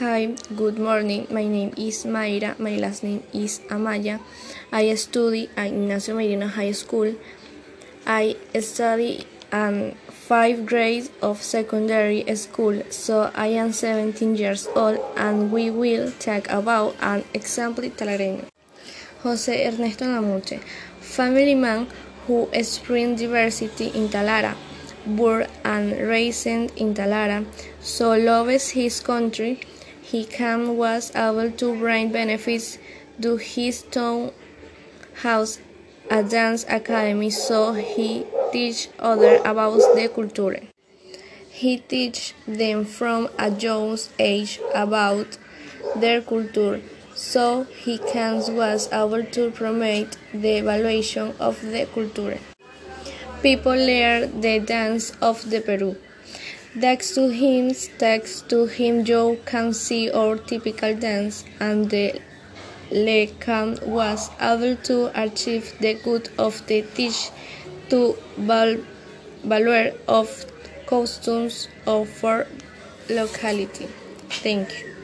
Hi, good morning. My name is Mayra. My last name is Amaya. I study at Ignacio Merino High School. I study um, in fifth grade of secondary school, so I am 17 years old and we will talk about an example talareño. José Ernesto Namuche, family man who spread diversity in Talara, born and raised in Talara, so loves his country, he can was able to bring benefits to his town house a dance academy so he teach others about the culture. He teach them from a young age about their culture so he can was able to promote the evaluation of the culture. People learn the dance of the Peru. Thanks to him, thanks to him, you can see our typical dance, and the Lecam was able to achieve the good of the teach to value of costumes of our locality. Thank you.